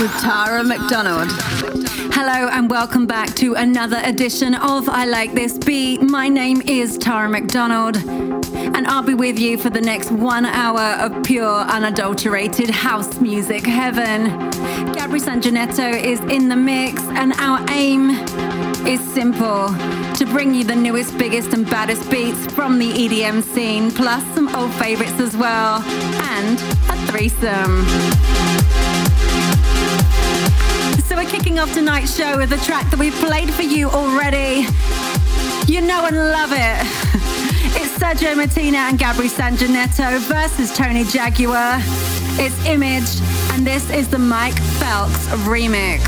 With Tara McDonald. Hello and welcome back to another edition of I Like This Beat. My name is Tara McDonald and I'll be with you for the next one hour of pure, unadulterated house music heaven. Gabri Sanjanetto is in the mix, and our aim is simple to bring you the newest, biggest, and baddest beats from the EDM scene, plus some old favorites as well, and a threesome. So, we're kicking off tonight's show with a track that we've played for you already. You know and love it. It's Sergio Martina and Gabri Sanjanetto versus Tony Jaguar. It's Image, and this is the Mike Phelps remix.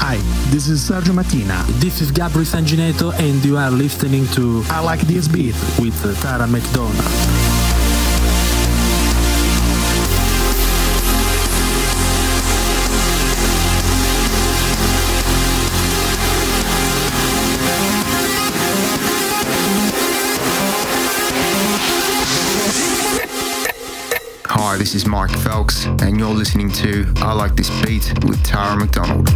Hi, this is Sergio Martina. This is Gabri Sanjanetto, and you are listening to I Like This Beat with Tara McDonald. This is Mike Phelps, and you're listening to I Like This Beat with Tara McDonald.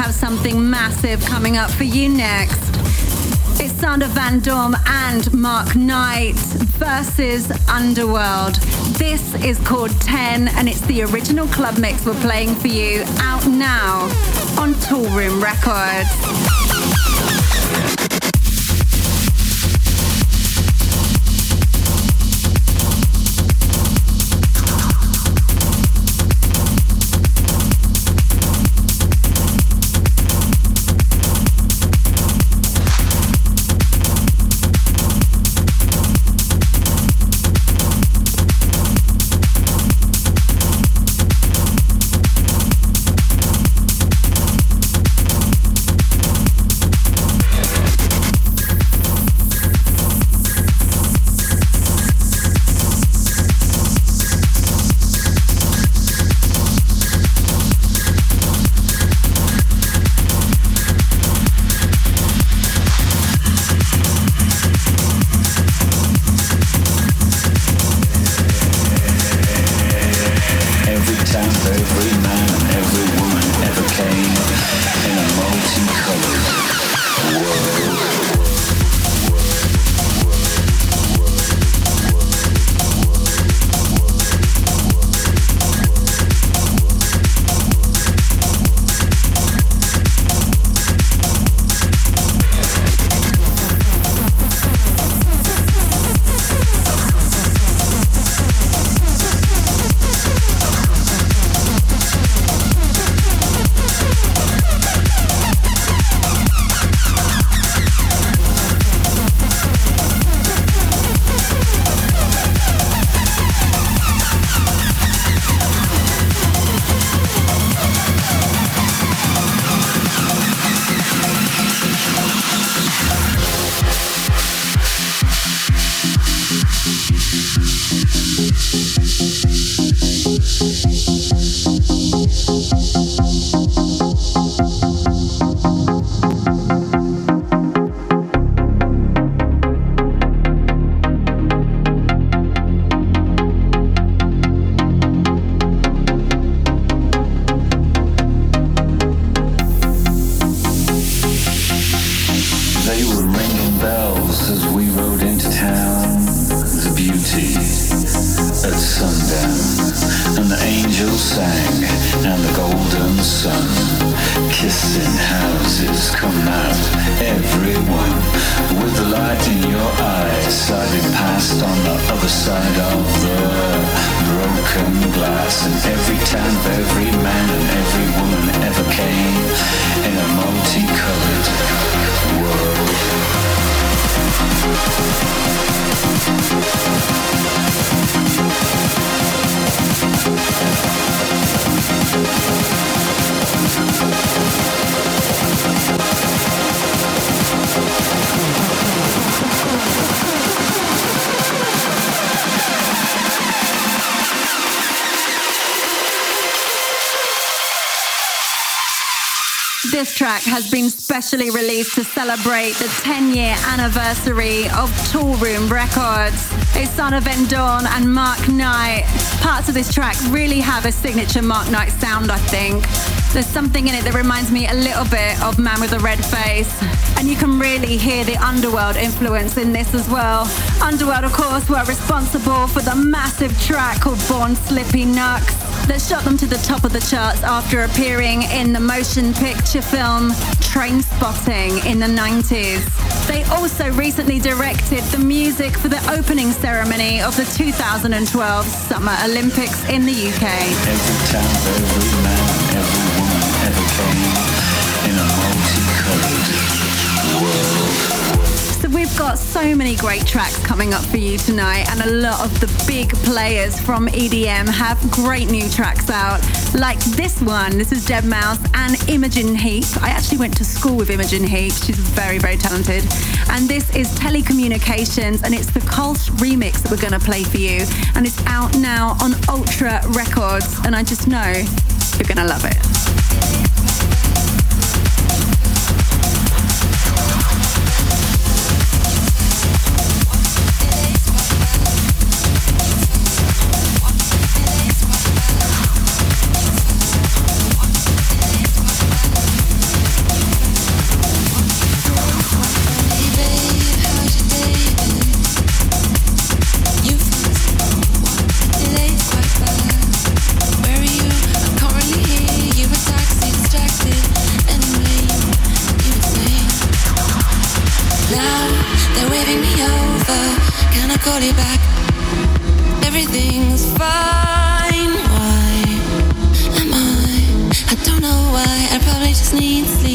Have something massive coming up for you next. It's Sander Van Doorn and Mark Knight versus Underworld. This is called 10 and it's the original club mix we're playing for you out now on Toolroom Records. Has been specially released to celebrate the 10 year anniversary of Toolroom Records. It's Sander Van Doorn and Mark Knight. Parts of this track really have a signature Mark Knight sound, I think. There's something in it that reminds me a little bit of Man with a Red Face. And you can really hear the Underworld influence in this as well. Underworld, of course, were responsible for the massive track called Born Slippy Nux that shot them to the top of the charts after appearing in the motion picture film Trainspotting in the 90s. They also recently directed the music for the opening ceremony of the 2012 Summer Olympics in the UK. We've got so many great tracks coming up for you tonight, and a lot of the big players from EDM have great new tracks out, like this one. This is deadmau5 and Imogen Heap. I actually went to school with Imogen Heap. She's very, very talented. And this is Telecommunications, and it's the Kolsch remix that we're going to play for you. And it's out now on Ultra Records, and I just know you're going to love it. call you back. Everything's fine. Why am I? I don't know why. I probably just need sleep.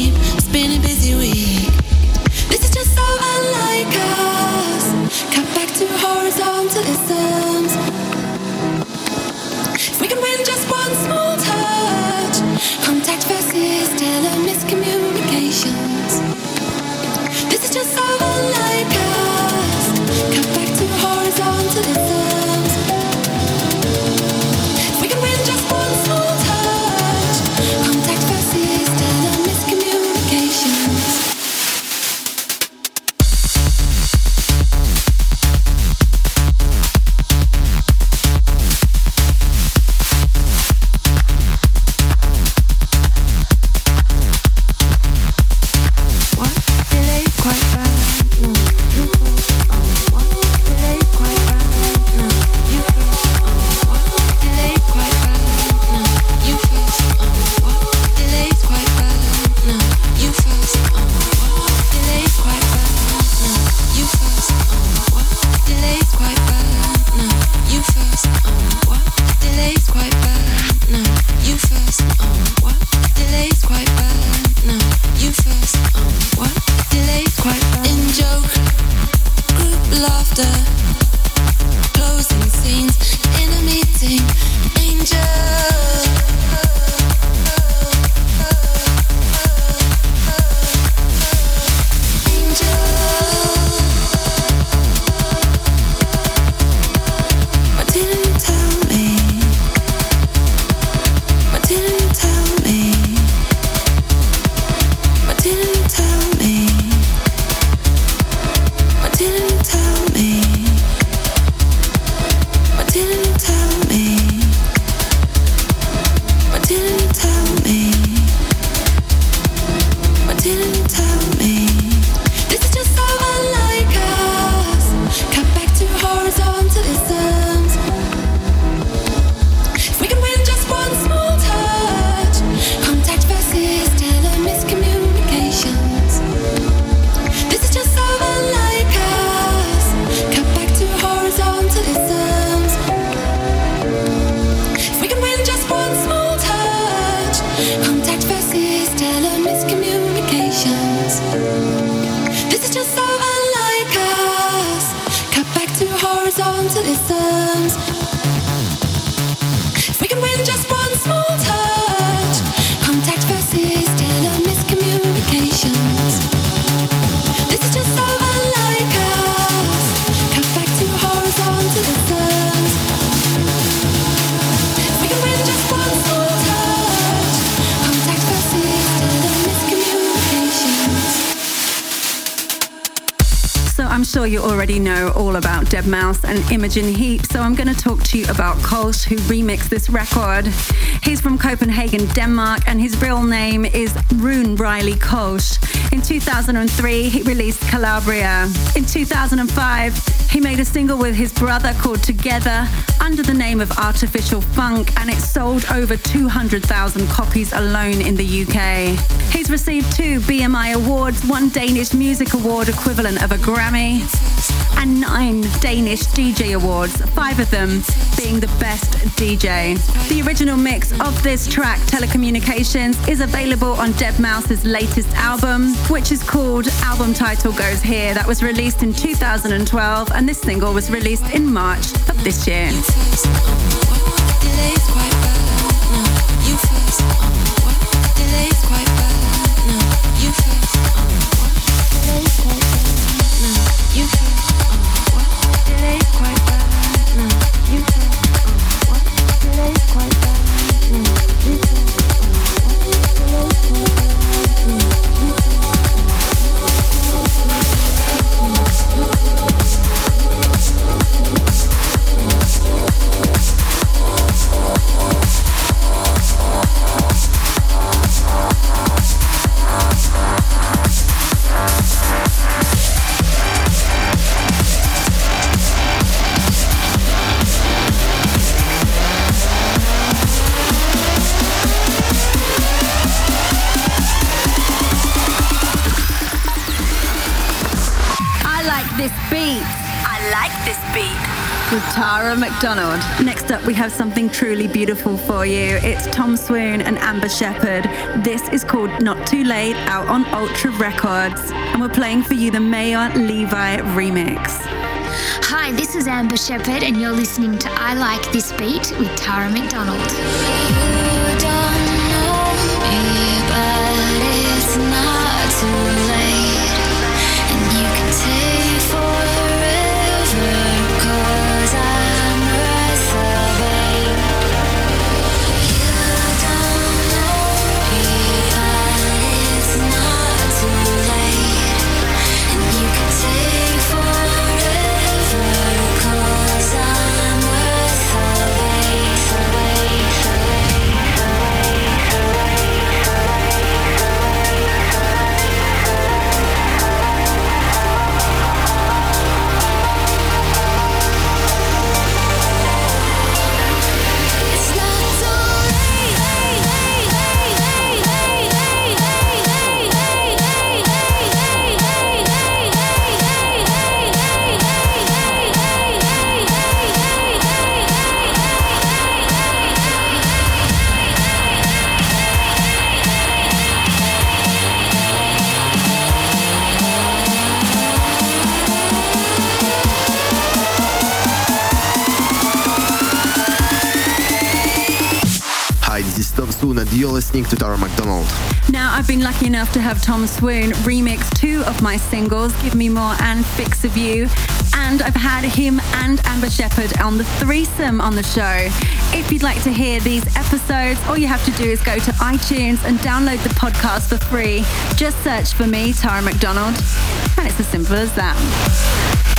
and Imogen Heap. So I'm going to talk to you about Kolsch, who remixed this record. He's from Copenhagen, Denmark, and his real name is Rune Reilly Kolsch. In 2003, he released Calabria. In 2005, he made a single with his brother called Together under the name of Artificial Funk, and it sold over 200,000 copies alone in the UK. He's received two BMI awards, one Danish Music Award equivalent of a Grammy and nine Danish DJ awards, five of them being the best DJ. The original mix of this track, Telecommunications, is available on deadmau5's latest album, which is called Album Title Goes Here, that was released in 2012, and this single was released in March of this year. you we have something truly beautiful for you. It's Tom Swoon and Amber Shepherd. This is called Not Too Late, out on Ultra Records. And we're playing for you the Maor Levi remix. Hi, this is Amber Shepherd, and you're listening to I Like This Beat with Tara McDonald. You're listening to Tara McDonald. Now, I've been lucky enough to have Tom Swoon remix two of my singles, Give Me More and Fix of You. And I've had him and Amber Shepherd on the threesome on the show. If you'd like to hear these episodes, all you have to do is go to iTunes and download the podcast for free. Just search for me, Tara McDonald. And it's as simple as that.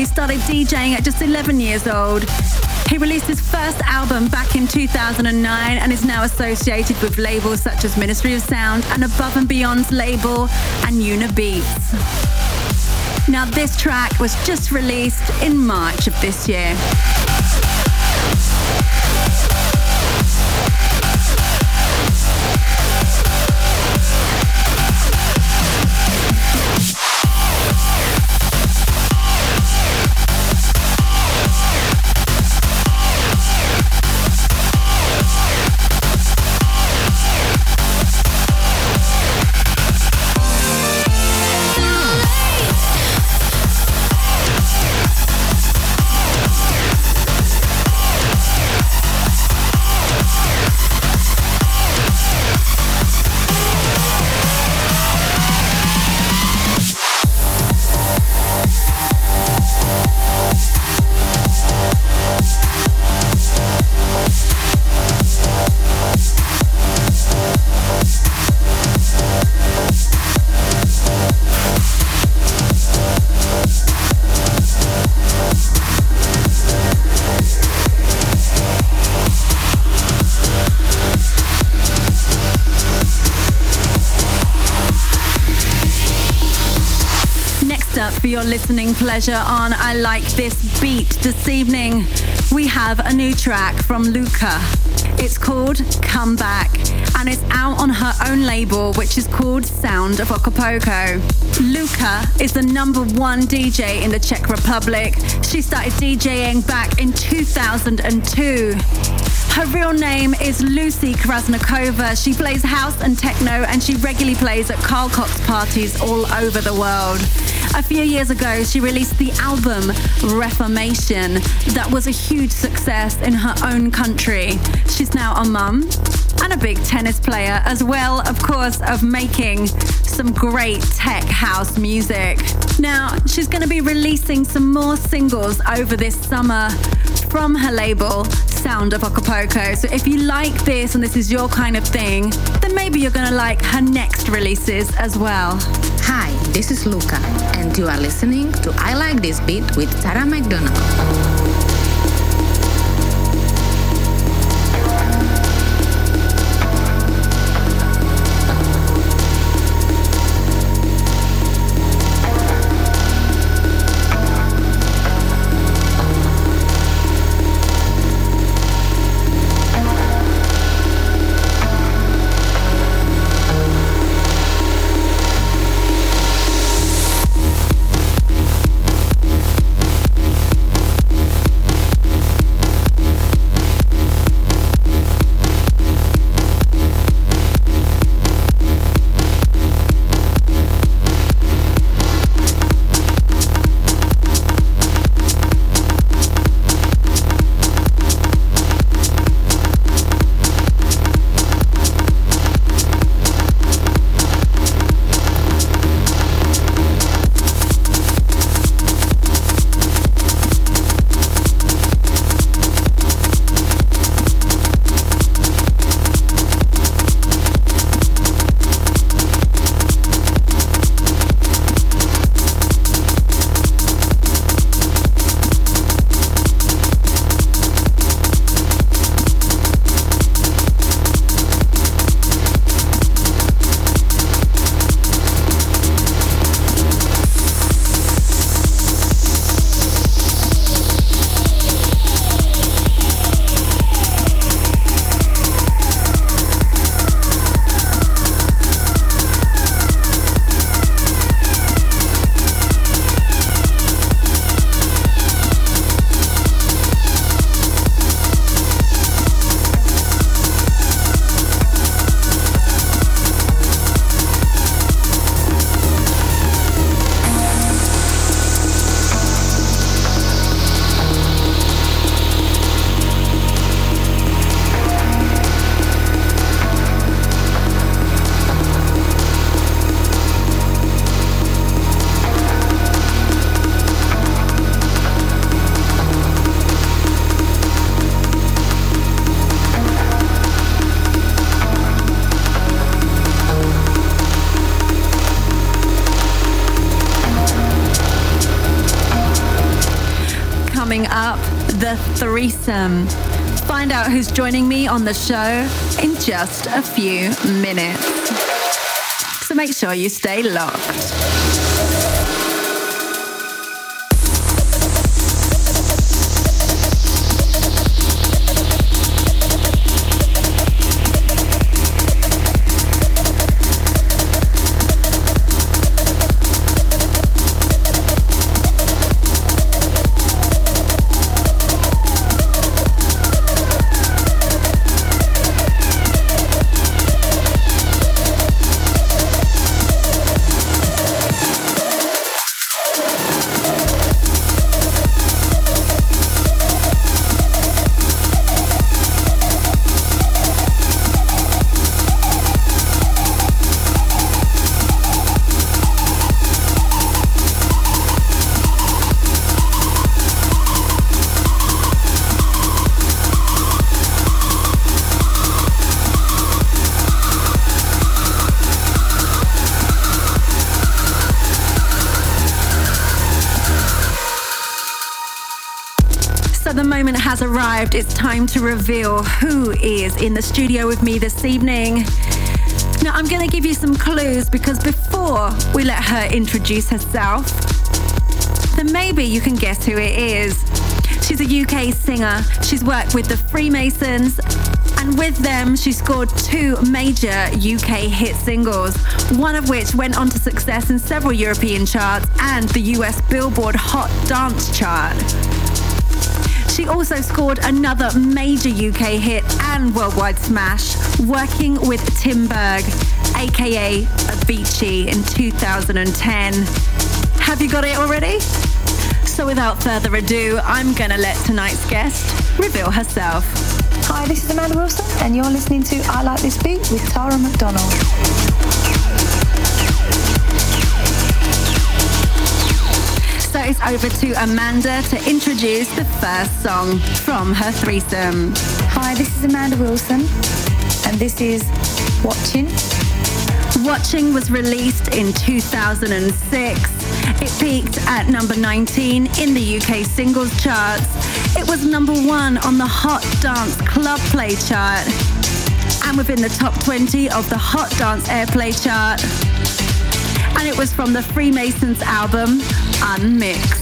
He started DJing at just 11 years old. He released his first album back in 2009 and is now associated with labels such as Ministry of Sound and Above and Beyond's label Anjunabeats. Now, this track was just released in March of this year. Pleasure on I Like This Beat. This evening, we have a new track from Luca. It's called Come Back, and it's out on her own label, which is called Sound of Acapulco. Luca is the number one DJ in the Czech Republic. She started DJing back in 2002. Her real name is Lucy Krasnikova. She plays house and techno and she regularly plays at Carl Cox parties all over the world. A few years ago, she released the album Reformation that was a huge success in her own country. She's now a mum and a big tennis player, as well, of course, of making some great tech house music. Now, she's going to be releasing some more singles over this summer from her label, Sound of Acapulco. So if you like this and this is your kind of thing, then maybe you're going to like her next releases as well. Hi, this is Luca, and you are listening to I Like This Beat with Tara McDonald. Threesome. Find out who's joining me on the show in just a few minutes. So make sure you stay locked. Time to reveal who is in the studio with me this evening. Now, I'm going to give you some clues because before we let her introduce herself, then maybe you can guess who it is. She's a UK singer. She's worked with the Freemasons, and with them, she scored two major UK hit singles, one of which went on to success in several European charts and the US Billboard Hot Dance chart. She also scored another major UK hit and worldwide smash, working with Tim Berg, aka Avicii, in 2010. Have you got it already? So without further ado, I'm gonna let tonight's guest reveal herself. Hi, this is Amanda Wilson, and you're listening to I Like This Beat with Tara McDonald. Over to Amanda to introduce the first song from her threesome. Hi, this is Amanda Wilson, and this is Watching. Watching was released in 2006. It peaked at number 19 in the UK singles charts. It was number one on the Hot Dance Club Play chart and within the top 20 of the Hot Dance Airplay chart. And it was from the Freemasons album Unmixed.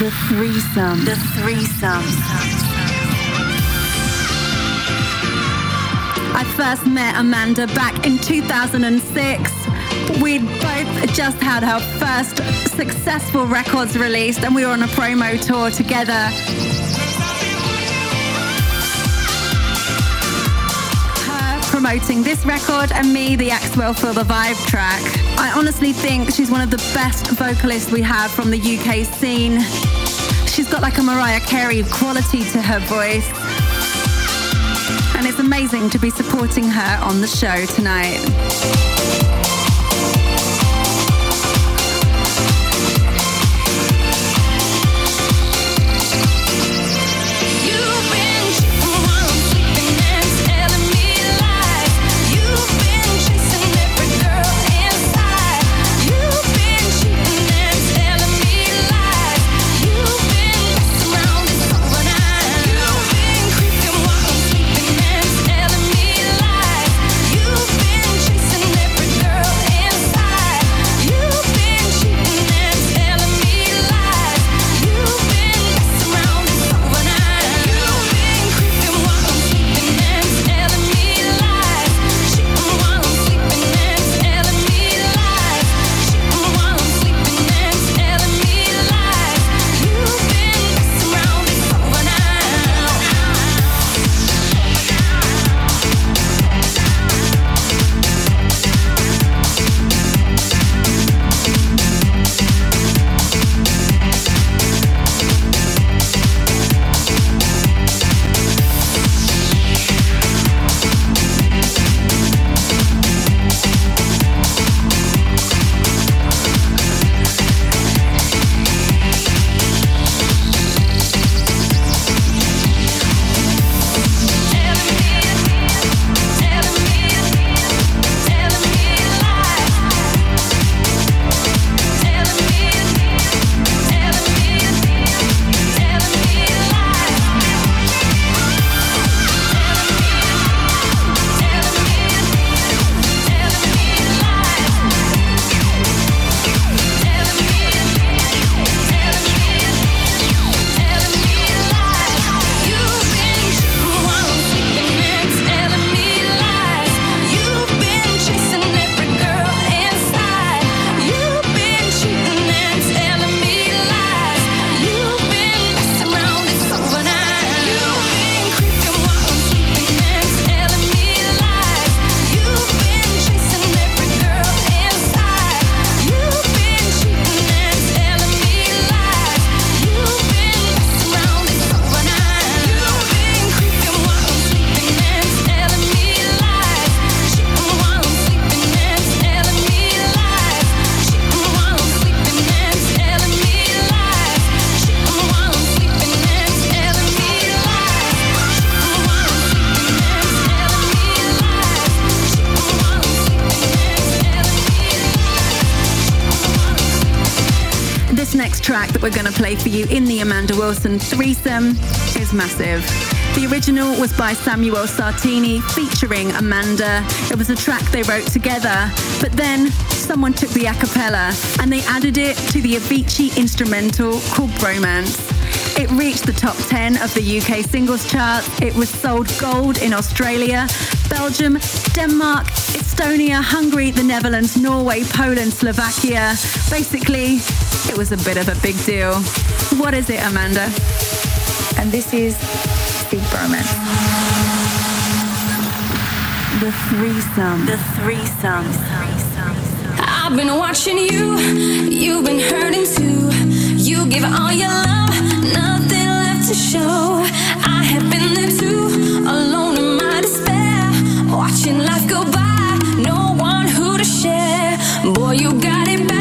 The threesome. The threesome. I first met Amanda back in 2006. We'd both just had our first successful records released and we were on a promo tour together. Promoting this record and me the Axwell for the Vibe track. I honestly think she's one of the best vocalists we have from the UK scene. She's got like a Mariah Carey quality to her voice. And it's amazing to be supporting her on the show tonight. For you in the Amanda Wilson threesome is massive. The original was by Samuel Sartini featuring Amanda. It was a track they wrote together, but then someone took the a cappella and they added it to the Avicii instrumental called Bromance. It reached the top 10 of the UK singles chart. It was sold gold in Australia, Belgium, Denmark, Estonia, Hungary, the Netherlands, Norway, Poland, Slovakia. Basically, it was a bit of a big deal. What is it, Amanda? And this is Seek Bromance. The threesome. The threesome. I've been watching you, you've been hurting too. You give all your love, nothing left to show. I have been there too, alone in my despair. Watching life go by, no one who to share. Boy, you got it bad,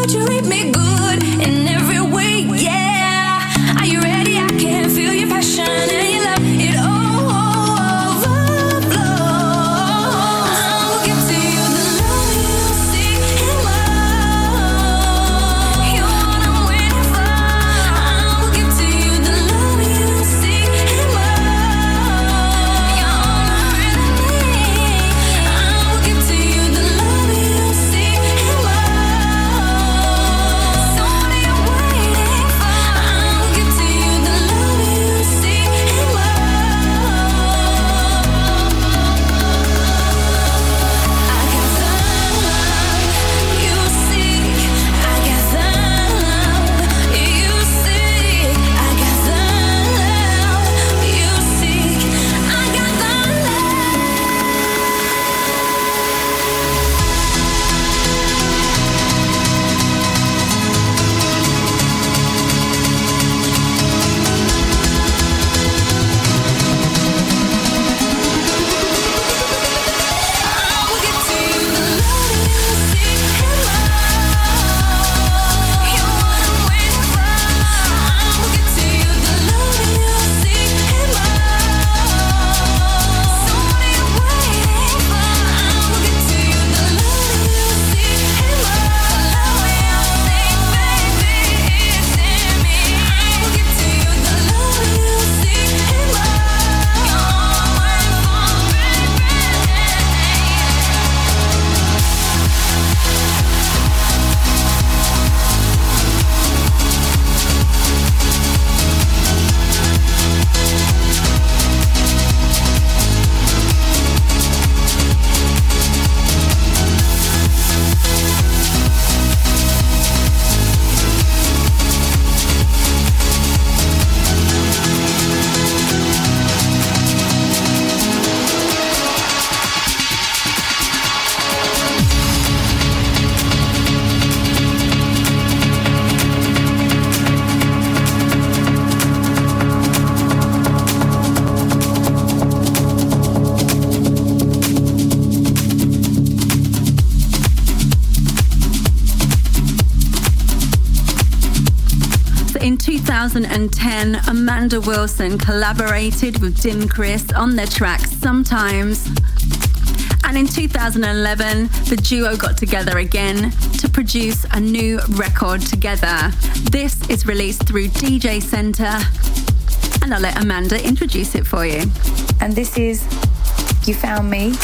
Won't you treat me 2010, Amanda Wilson collaborated with Dim Chris on their track Sometimes. And in 2011, the duo got together again to produce a new record together. This is released through DJ Center, and I'll let Amanda introduce it for you. And this is You Found Me.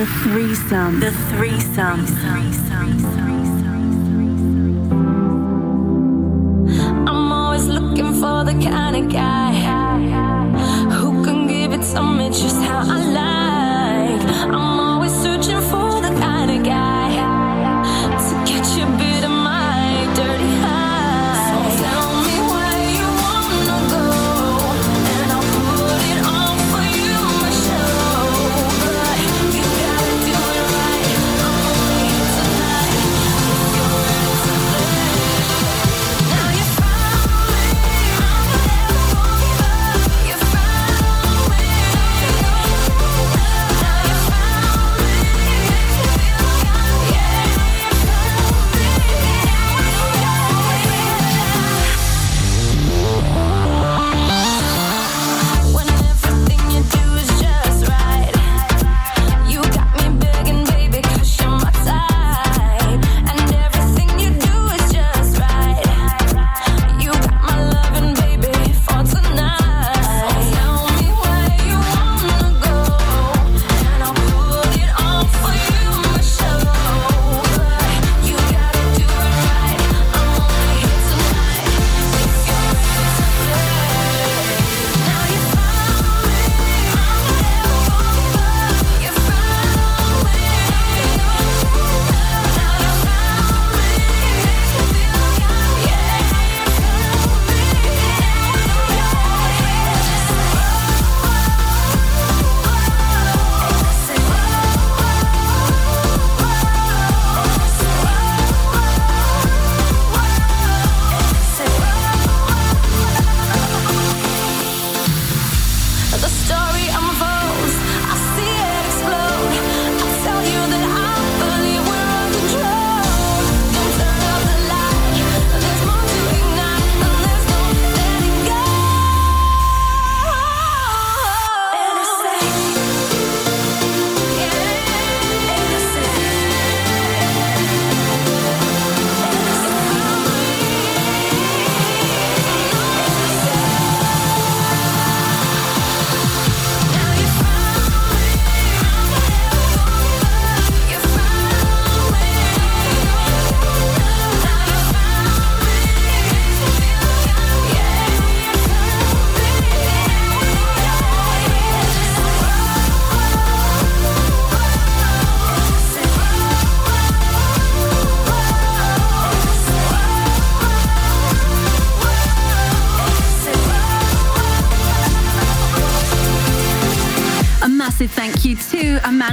The threesome. The threesome. I'm always looking for the kind of guy who can give it to me just how I like.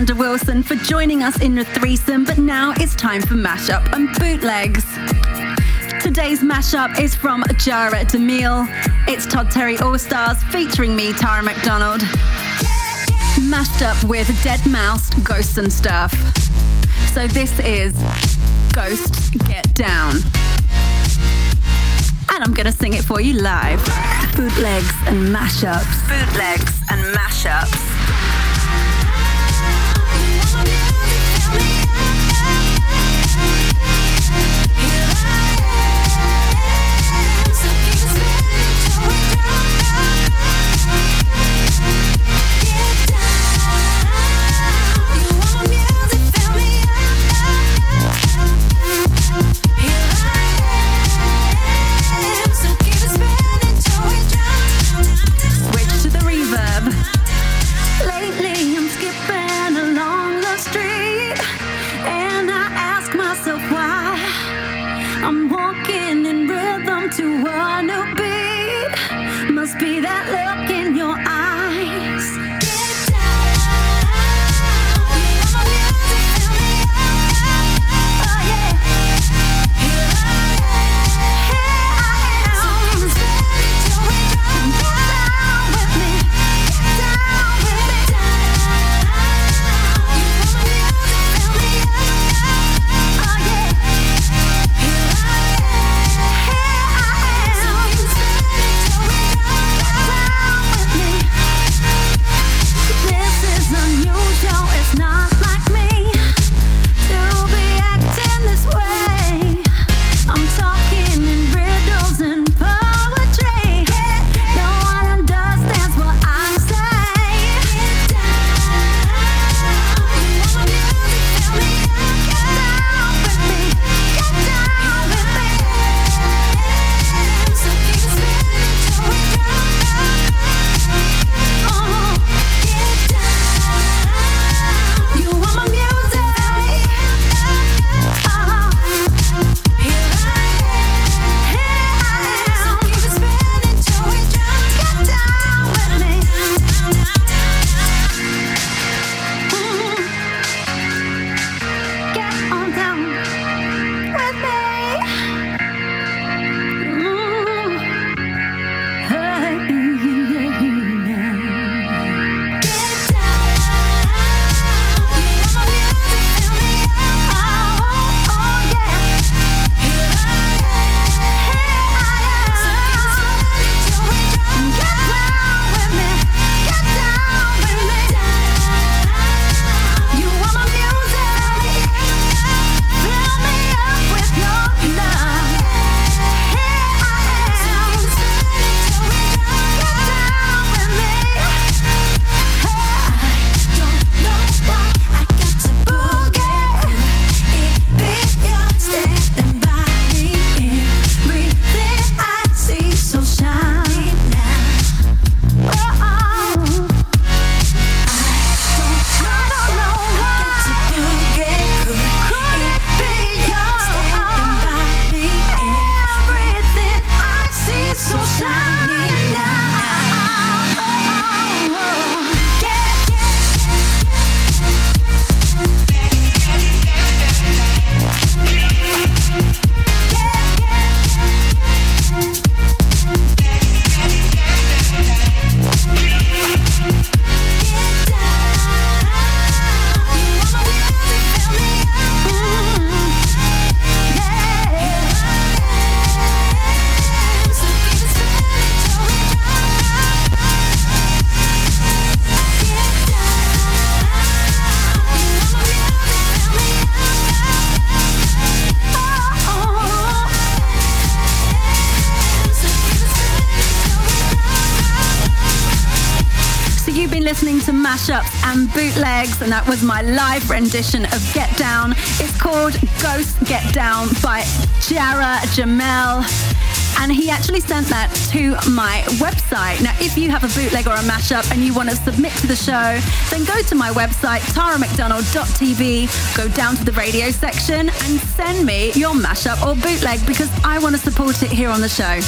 Amanda Wilson for joining us in the threesome, but now it's time for mashup and bootlegs. Today's mashup is from Jara Demille. It's Todd Terry All Stars featuring me, Tara McDonald. Mashed up with deadmau5, Ghosts and Stuff. So this is Ghosts Get Down. And I'm gonna sing it for you live. Bootlegs and mashups. Bootlegs and mashups. And and that was my live rendition of Get Down. It's called Ghost Get Down by Jara Jamel and he actually sent that to my website. Now, if you have a bootleg or a mashup and you want to submit to the show, then go to my website, taramcdonald.tv, go down to the radio section and send me your mashup or bootleg because I want to support it here on the show.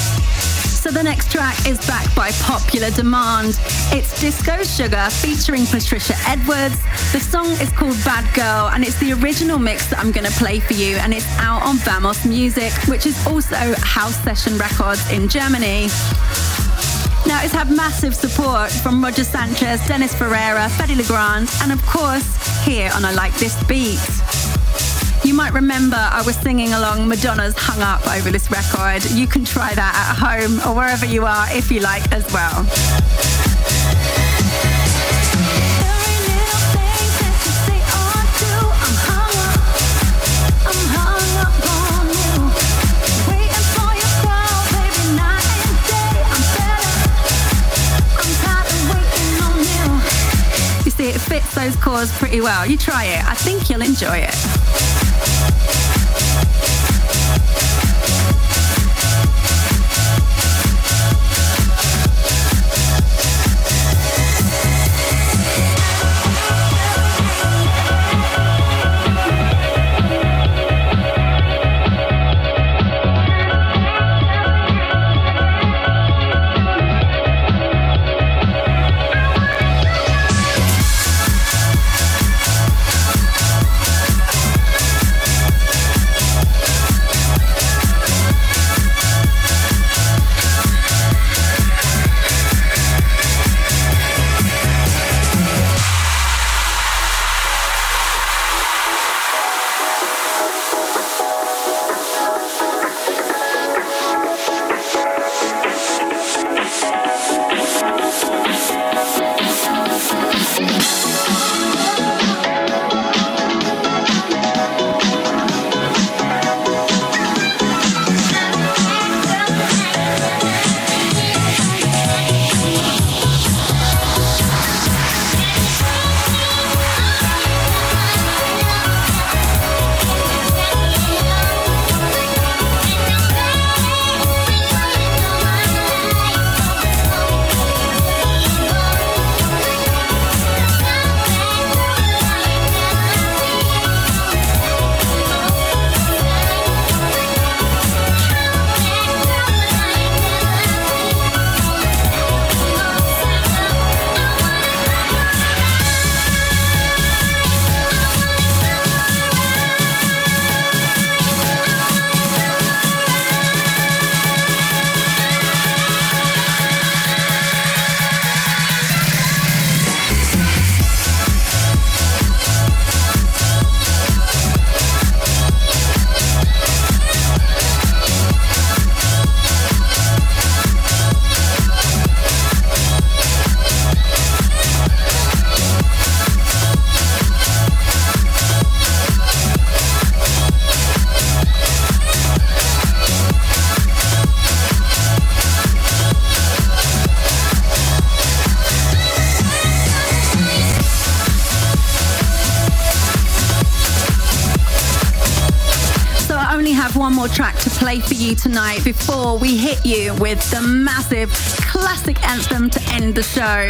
So the next track is back by popular demand. It's Disco Sugar featuring Patricia Edwards. The song is called Bad Girl and it's the original mix that I'm going to play for you and it's out on Vamos Music, which is also House Session Records in Germany. Now, it's had massive support from Roger Sanchez, Dennis Ferrer, Fedde Le Grand, and of course, here on I Like This Beat. You might remember I was singing along Madonna's Hung Up over this record. You can try that at home or wherever you are if you like as well. You see, it fits those chords pretty well. You try it. I think you'll enjoy it. You tonight before we hit you with the massive classic anthem to end the show.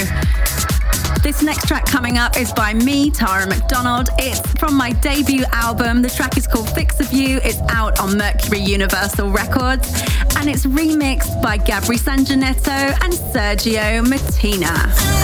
This next track coming up is by me, Tara McDonald. It's from my debut album. The track is called Fix of You. It's out on Mercury Universal Records and it's remixed by Gabri Sanjanetto and Sergio Martina.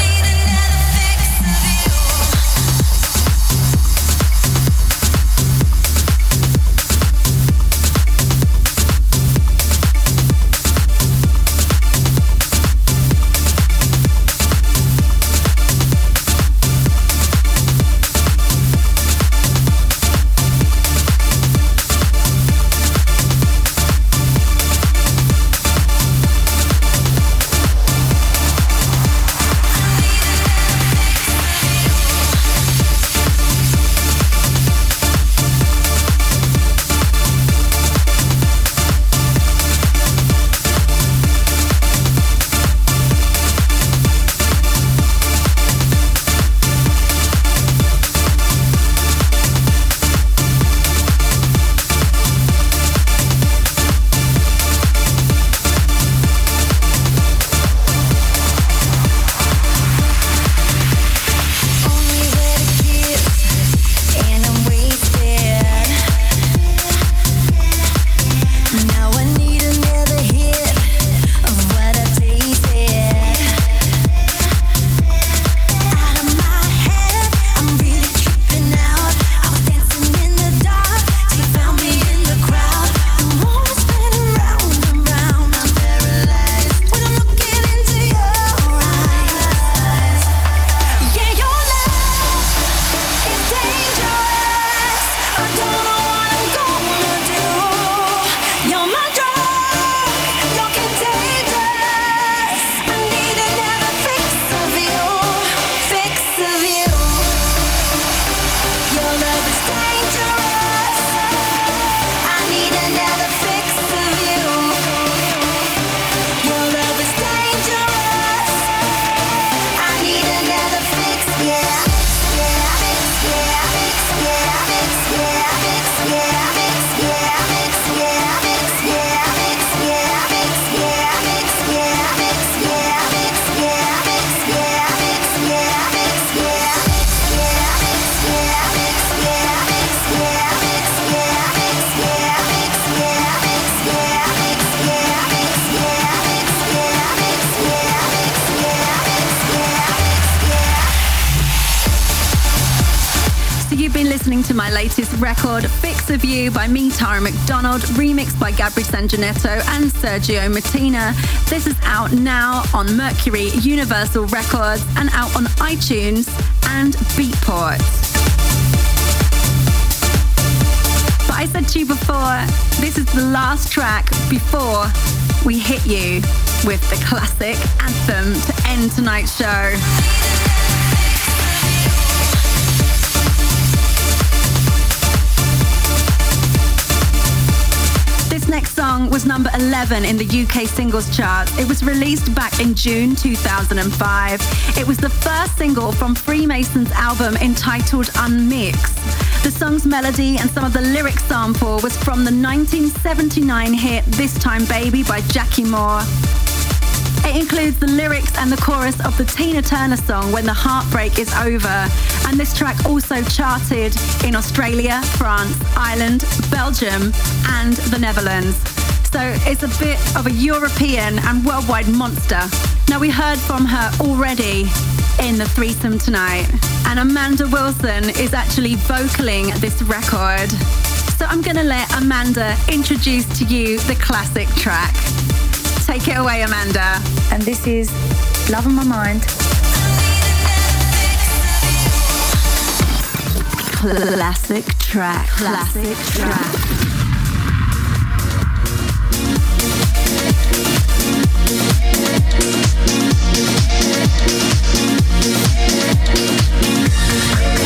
Latest record, Fix of You by me, Tara McDonald, remixed by Gabri Sanjanetto and Sergio Martina. This is out now on Mercury Universal Records and out on iTunes and Beatport. But I said to you before, this is the last track before we hit you with the classic anthem to end tonight's show. Next song was number 11 in the UK singles chart. It was released back in June 2005. It was the first single from Freemasons' album entitled Unmixed. The song's melody and some of the lyric sample was from the 1979 hit This Time Baby by Jackie Moore. It includes the lyrics and the chorus of the Tina Turner song When the Heartbreak is Over. And this track also charted in Australia, France, Ireland, Belgium, and the Netherlands. So it's a bit of a European and worldwide monster. Now, we heard from her already in the threesome tonight, and Amanda Wilson is actually vocaling this record. So I'm going to let Amanda introduce to you the classic track. Take it away, Amanda. And this is Love on My Mind. Classic track. Classic track. Thank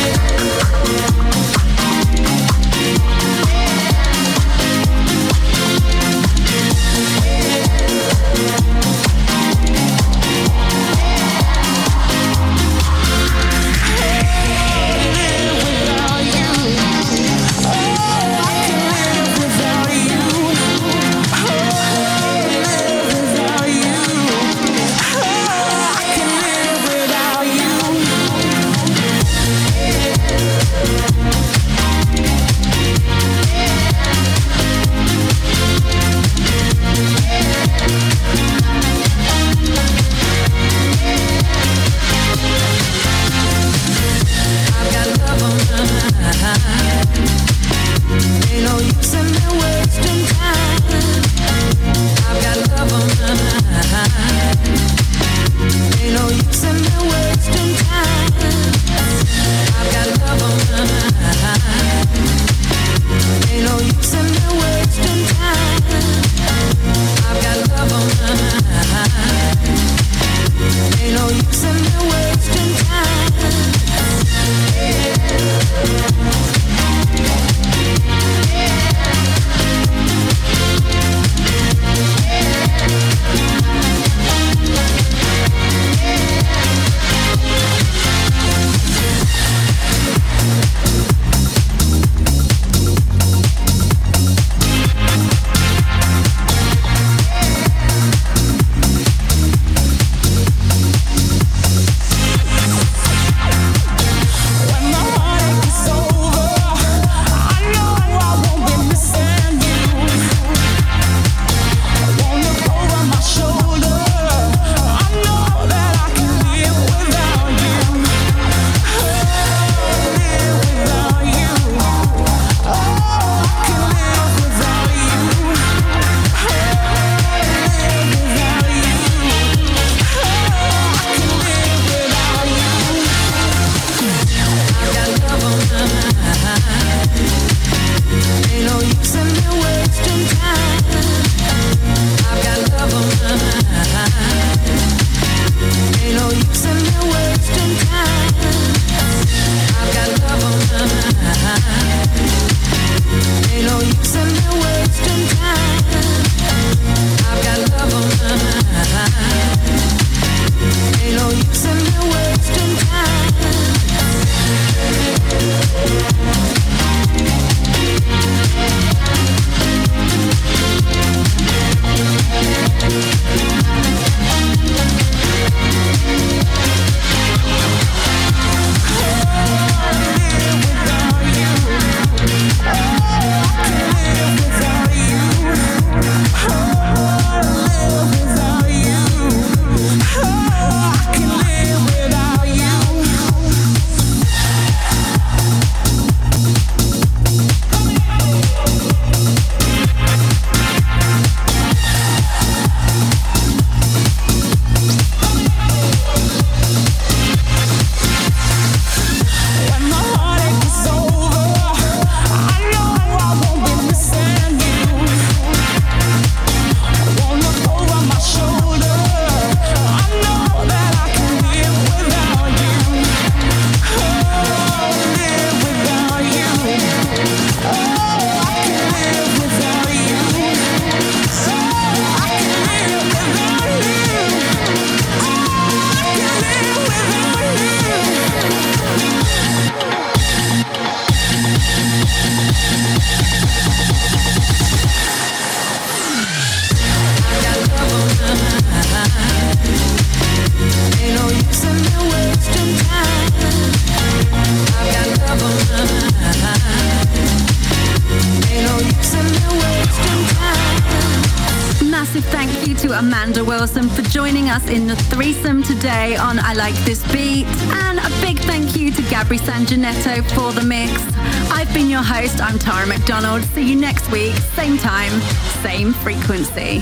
today on I Like This Beat. And a big thank you to Gabri Sanjanetto for the mix. I've been your host, I'm Tara McDonald. See you next week, same time, same frequency.